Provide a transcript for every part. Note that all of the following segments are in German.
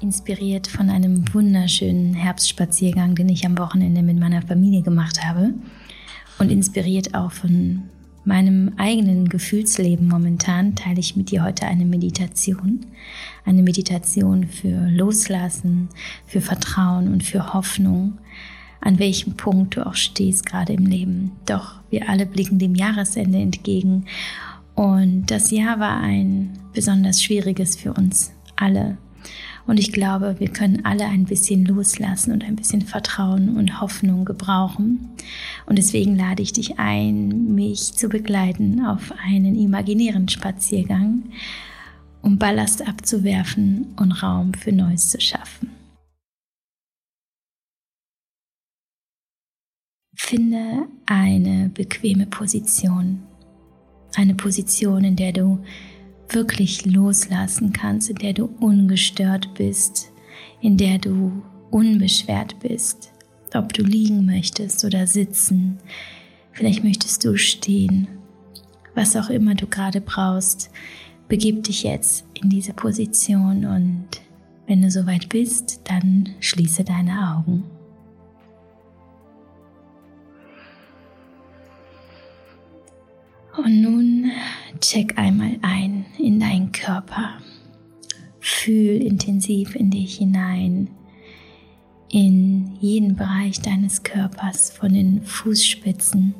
inspiriert von einem wunderschönen Herbstspaziergang, den ich am Wochenende mit meiner Familie gemacht habe und inspiriert auch von meinem eigenen Gefühlsleben momentan teile ich mit dir heute eine Meditation. Eine Meditation für Loslassen, für Vertrauen und für Hoffnung, an welchem Punkt du auch stehst gerade im Leben. Doch wir alle blicken dem Jahresende entgegen und das Jahr war ein besonders schwieriges für uns alle. Und ich glaube, wir können alle ein bisschen loslassen und ein bisschen Vertrauen und Hoffnung gebrauchen. Und deswegen lade ich dich ein, mich zu begleiten auf einen imaginären Spaziergang, um Ballast abzuwerfen und Raum für Neues zu schaffen. Finde eine bequeme Position, eine Position, in der du wirklich loslassen kannst, in der du ungestört bist, in der du unbeschwert bist, ob du liegen möchtest oder sitzen, vielleicht möchtest du stehen, was auch immer du gerade brauchst, begib dich jetzt in diese Position und wenn du soweit bist, dann schließe deine Augen. Und nun check einmal ein in deinen Körper. Fühl intensiv in dich hinein, in jeden Bereich deines Körpers, von den Fußspitzen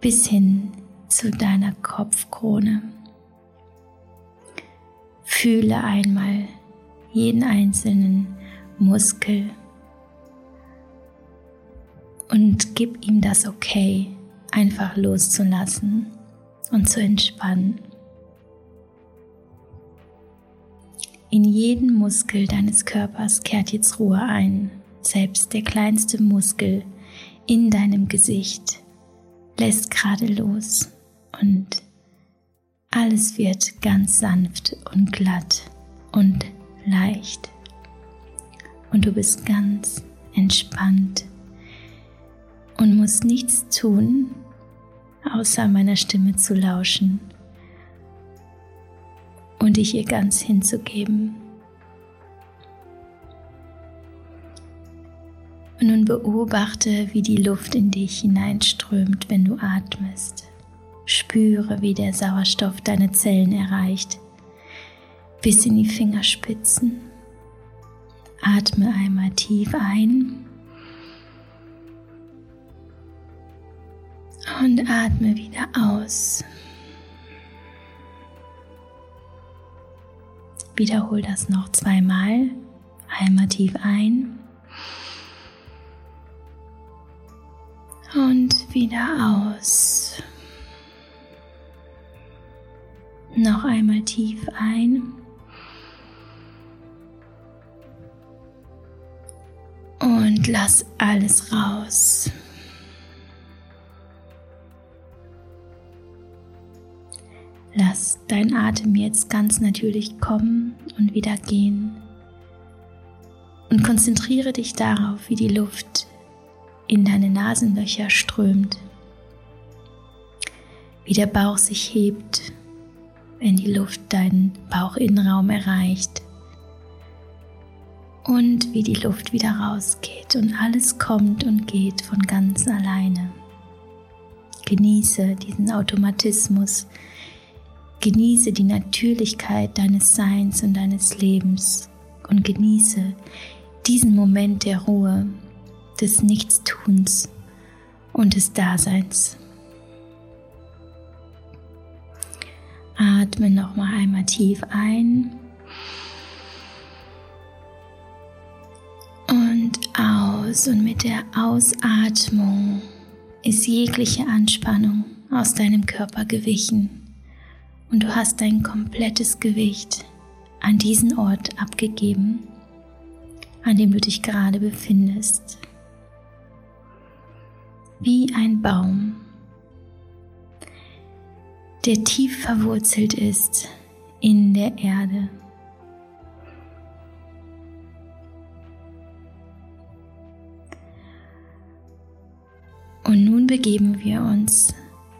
bis hin zu deiner Kopfkrone. Fühle einmal jeden einzelnen Muskel und gib ihm das Okay, einfach loszulassen und zu entspannen. In jeden Muskel deines Körpers kehrt jetzt Ruhe ein, selbst der kleinste Muskel in deinem Gesicht lässt gerade los und alles wird ganz sanft und glatt und leicht. Und du bist ganz entspannt und musst nichts tun, außer meiner Stimme zu lauschen und dich ihr ganz hinzugeben. Und nun beobachte, wie die Luft in dich hineinströmt, wenn du atmest. Spüre, wie der Sauerstoff deine Zellen erreicht, bis in die Fingerspitzen. Atme einmal tief ein und atme wieder aus. Wiederhol das noch zweimal. Einmal tief ein und wieder aus. Noch einmal tief ein und lass alles raus. Lass dein Atem jetzt ganz natürlich kommen und wieder gehen. Und konzentriere dich darauf, wie die Luft in deine Nasenlöcher strömt, wie der Bauch sich hebt, wenn die Luft deinen Bauchinnenraum erreicht und wie die Luft wieder rausgeht und alles kommt und geht von ganz alleine. Genieße diesen Automatismus, Genieße die Natürlichkeit deines Seins und deines Lebens und genieße diesen Moment der Ruhe, des Nichtstuns und des Daseins. Atme noch mal einmal tief ein und aus und mit der Ausatmung ist jegliche Anspannung aus deinem Körper gewichen und du hast dein komplettes Gewicht an diesen Ort abgegeben, an dem du dich gerade befindest. Wie ein Baum, der tief verwurzelt ist in der Erde. Und nun begeben wir uns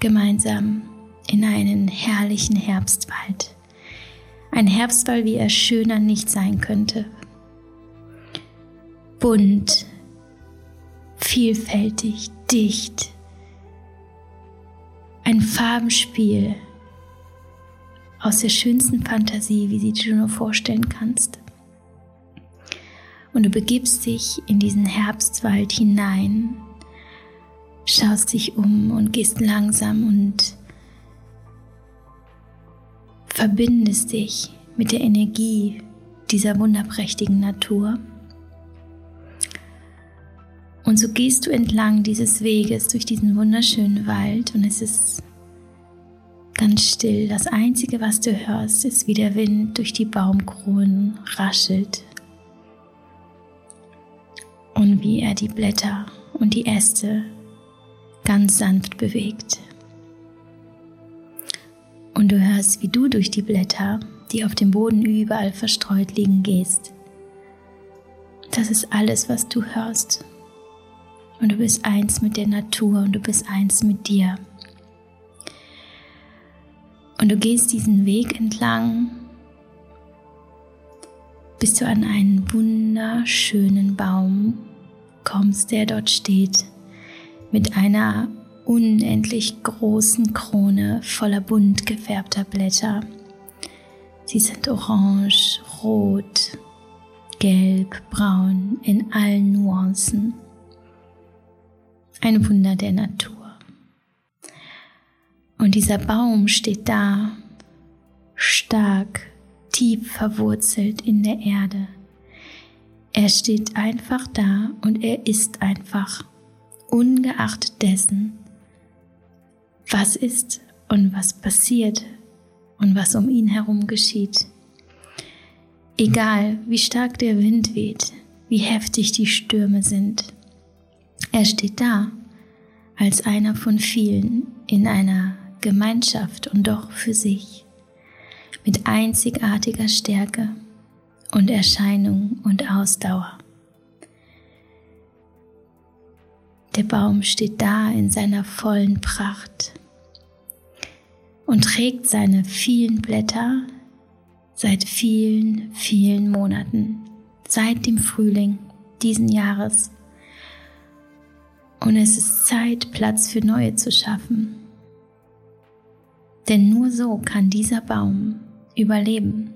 gemeinsam in einen herrlichen Herbstwald. Ein Herbstwald, wie er schöner nicht sein könnte. bunt, vielfältig, dicht. Ein Farbenspiel aus der schönsten Fantasie, wie sie dir nur vorstellen kannst. Und du begibst dich in diesen Herbstwald hinein, schaust dich um und gehst langsam und verbindest dich mit der Energie dieser wunderprächtigen Natur. Und so gehst du entlang dieses Weges durch diesen wunderschönen Wald und es ist ganz still. Das Einzige, was du hörst, ist, wie der Wind durch die Baumkronen raschelt und wie er die Blätter und die Äste ganz sanft bewegt. Und du hörst, wie du durch die Blätter, die auf dem Boden überall verstreut liegen, gehst. Das ist alles, was du hörst. Und du bist eins mit der Natur und du bist eins mit dir. Und du gehst diesen Weg entlang, bis du an einen wunderschönen Baum kommst, der dort steht, mit einer unendlich großen Krone voller bunt gefärbter Blätter. Sie sind orange, rot, gelb, braun in allen Nuancen ein Wunder der Natur. Und dieser Baum steht da, stark, tief verwurzelt in der Erde. Er steht einfach da und er ist einfach, ungeachtet dessen, was ist und was passiert und was um ihn herum geschieht. Egal, wie stark der Wind weht, wie heftig die Stürme sind, er steht da als einer von vielen in einer Gemeinschaft und doch für sich, mit einzigartiger Stärke und Erscheinung und Ausdauer. Der Baum steht da in seiner vollen Pracht und trägt seine vielen Blätter seit vielen, vielen Monaten, seit dem Frühling diesen Jahres und es ist Zeit, Platz für neue zu schaffen. Denn nur so kann dieser Baum überleben.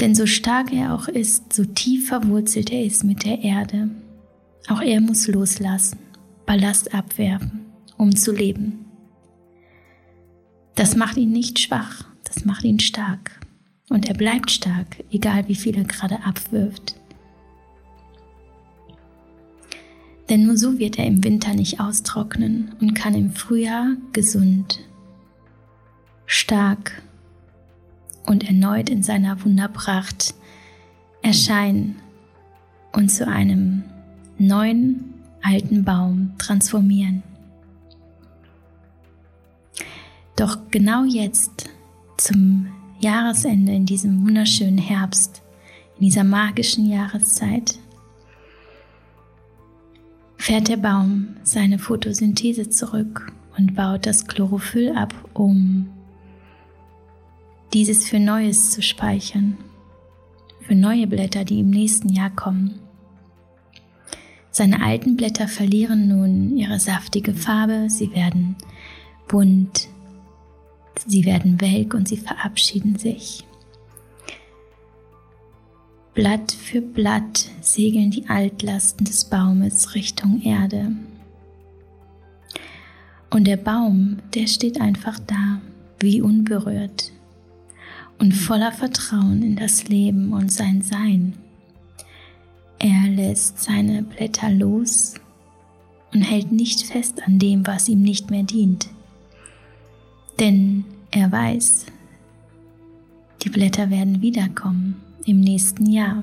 Denn so stark er auch ist, so tief verwurzelt er ist mit der Erde, auch er muss loslassen, Ballast abwerfen, um zu leben. Das macht ihn nicht schwach, das macht ihn stark. Und er bleibt stark, egal wie viel er gerade abwirft. Denn nur so wird er im Winter nicht austrocknen und kann im Frühjahr gesund, stark und erneut in seiner Wunderpracht erscheinen und zu einem neuen alten Baum transformieren. Doch genau jetzt, zum Jahresende, in diesem wunderschönen Herbst, in dieser magischen Jahreszeit, fährt der Baum seine Photosynthese zurück und baut das Chlorophyll ab, um dieses für Neues zu speichern, für neue Blätter, die im nächsten Jahr kommen. Seine alten Blätter verlieren nun ihre saftige Farbe, sie werden bunt, sie werden welk und sie verabschieden sich. Blatt für Blatt segeln die Altlasten des Baumes Richtung Erde. Und der Baum, der steht einfach da, wie unberührt und voller Vertrauen in das Leben und sein Sein. Er lässt seine Blätter los und hält nicht fest an dem, was ihm nicht mehr dient. Denn er weiß, die Blätter werden wiederkommen im nächsten Jahr.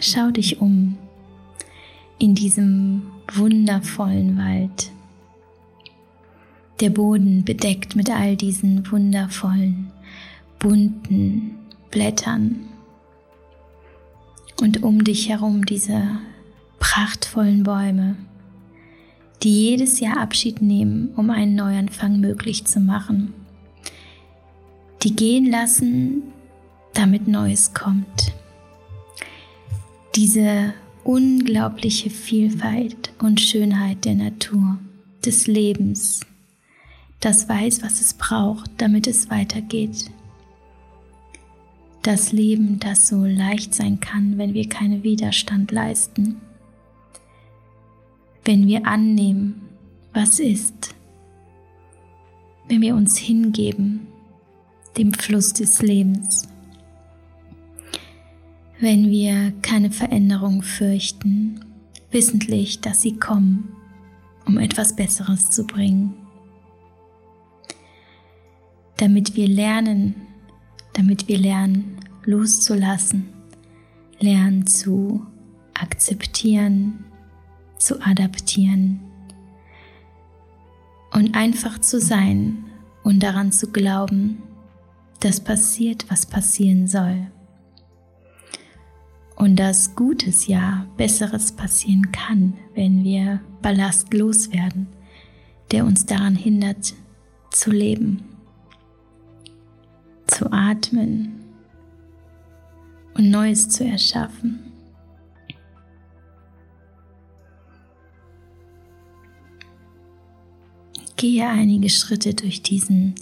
Schau dich um in diesem wundervollen Wald. Der Boden bedeckt mit all diesen wundervollen, bunten Blättern. Und um dich herum diese prachtvollen Bäume, die jedes Jahr Abschied nehmen, um einen Neuanfang möglich zu machen die gehen lassen, damit Neues kommt. Diese unglaubliche Vielfalt und Schönheit der Natur, des Lebens, das weiß, was es braucht, damit es weitergeht. Das Leben, das so leicht sein kann, wenn wir keinen Widerstand leisten, wenn wir annehmen, was ist, wenn wir uns hingeben dem Fluss des Lebens. Wenn wir keine Veränderung fürchten, wissentlich, dass sie kommen, um etwas Besseres zu bringen. Damit wir lernen, damit wir lernen loszulassen, lernen zu akzeptieren, zu adaptieren und einfach zu sein und daran zu glauben, dass passiert, was passieren soll. Und dass Gutes ja Besseres passieren kann, wenn wir Ballast loswerden, der uns daran hindert zu leben, zu atmen und Neues zu erschaffen. Gehe einige Schritte durch diesen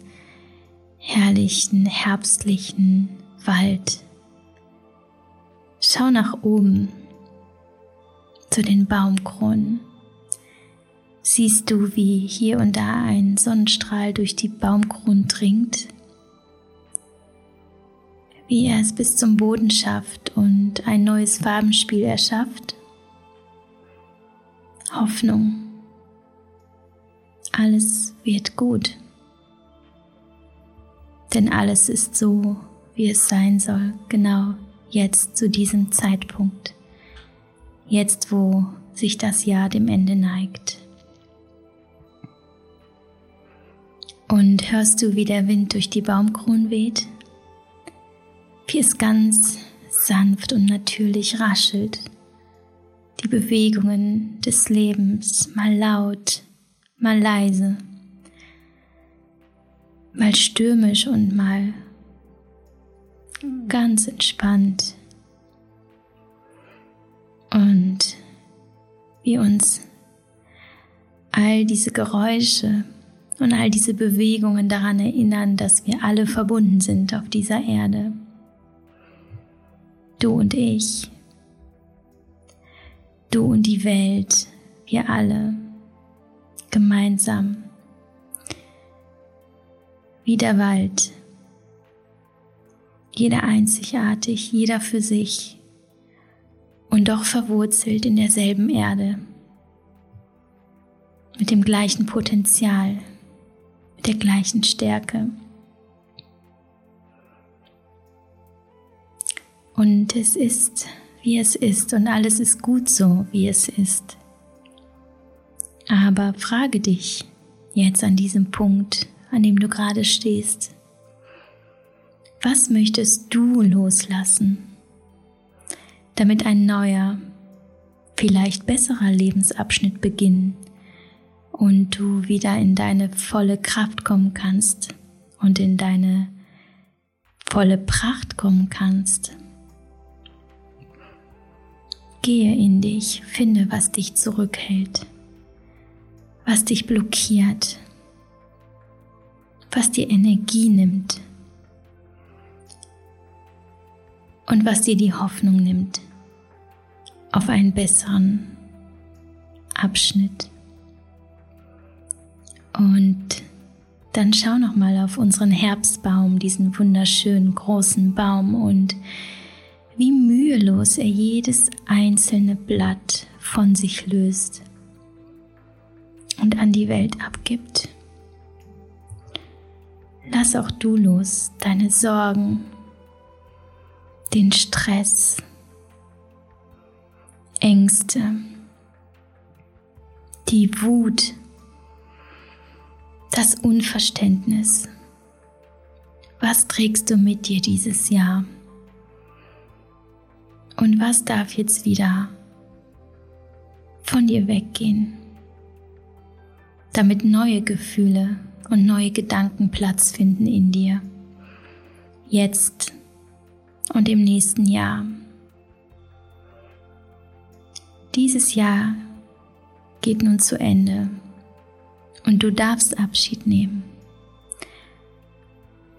herrlichen, herbstlichen Wald Schau nach oben zu den Baumkronen. Siehst du, wie hier und da ein Sonnenstrahl durch die Baumkronen dringt? Wie er es bis zum Boden schafft und ein neues Farbenspiel erschafft? Hoffnung. Alles wird gut. Denn alles ist so, wie es sein soll, genau jetzt zu diesem Zeitpunkt, jetzt wo sich das Jahr dem Ende neigt. Und hörst du, wie der Wind durch die Baumkronen weht? Wie es ganz sanft und natürlich raschelt. Die Bewegungen des Lebens, mal laut, mal leise, mal stürmisch und mal ganz entspannt und wie uns all diese Geräusche und all diese Bewegungen daran erinnern, dass wir alle verbunden sind auf dieser Erde. Du und ich, du und die Welt, wir alle. Gemeinsam. Wie der Wald. Jeder einzigartig, jeder für sich. Und doch verwurzelt in derselben Erde, mit dem gleichen Potenzial, mit der gleichen Stärke. Und es ist, wie es ist, und alles ist gut so, wie es ist. Aber frage dich jetzt an diesem Punkt, an dem du gerade stehst, was möchtest du loslassen, damit ein neuer, vielleicht besserer Lebensabschnitt beginnen und du wieder in deine volle Kraft kommen kannst und in deine volle Pracht kommen kannst? Gehe in dich, finde, was dich zurückhält, was dich blockiert, was dir Energie nimmt und was dir die Hoffnung nimmt auf einen besseren Abschnitt. Und dann schau noch mal auf unseren Herbstbaum, diesen wunderschönen großen Baum und wie mühelos er jedes einzelne Blatt von sich löst und an die Welt abgibt. Lass auch du los deine Sorgen, den Stress, Ängste, die Wut, das Unverständnis. Was trägst du mit dir dieses Jahr? Und was darf jetzt wieder von dir weggehen, damit neue Gefühle und neue Gedanken Platz finden in dir? Jetzt und im nächsten Jahr. Dieses Jahr geht nun zu Ende und du darfst Abschied nehmen.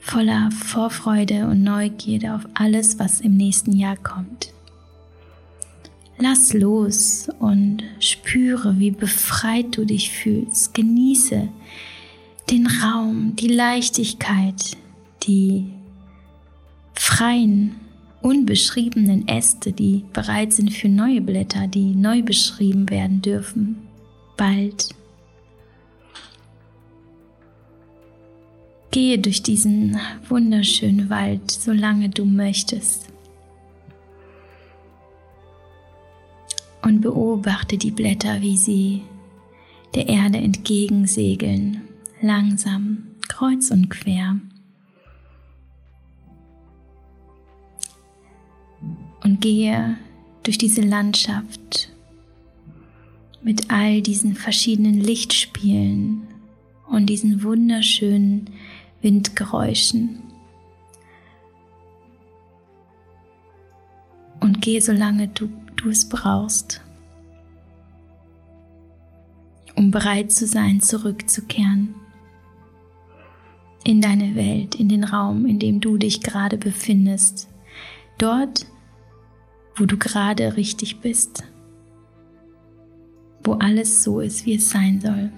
Voller Vorfreude und Neugierde auf alles, was im nächsten Jahr kommt. Lass los und spüre, wie befreit du dich fühlst. Genieße den Raum, die Leichtigkeit, die freien, unbeschriebenen Äste, die bereit sind für neue Blätter, die neu beschrieben werden dürfen. Bald. Gehe durch diesen wunderschönen Wald, solange du möchtest. Und beobachte die Blätter, wie sie der Erde entgegensegeln, langsam, kreuz und quer. Und gehe durch diese Landschaft mit all diesen verschiedenen Lichtspielen und diesen wunderschönen Windgeräuschen. Und geh solange du, du es brauchst, um bereit zu sein, zurückzukehren in deine Welt, in den Raum, in dem du dich gerade befindest. Dort, wo du gerade richtig bist. Wo alles so ist, wie es sein soll.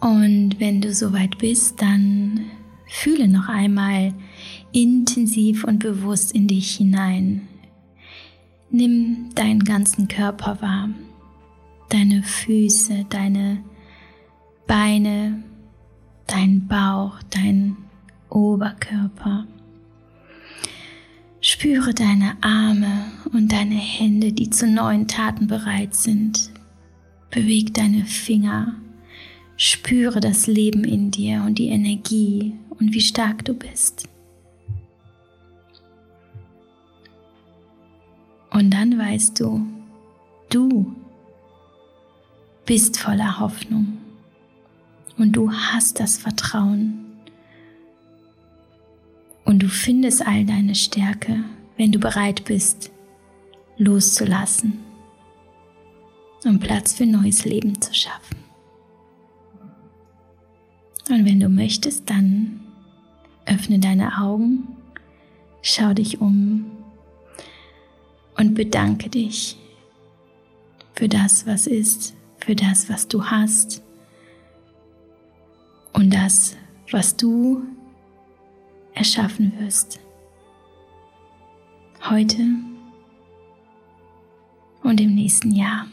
Und wenn du soweit bist, dann fühle noch einmal intensiv und bewusst in dich hinein. Nimm deinen ganzen Körper wahr, deine Füße, deine Beine, dein Bauch, dein Oberkörper. Spüre deine Arme und deine Hände, die zu neuen Taten bereit sind. Beweg deine Finger Spüre das Leben in dir und die Energie und wie stark du bist. Dann weißt du, du bist voller Hoffnung und du hast das Vertrauen und du findest all deine Stärke, wenn du bereit bist, loszulassen und Platz für neues Leben zu schaffen. Und wenn du möchtest, dann öffne deine Augen, schau dich um und bedanke dich für das, was ist, für das, was du hast und das, was du erschaffen wirst. Heute und im nächsten Jahr.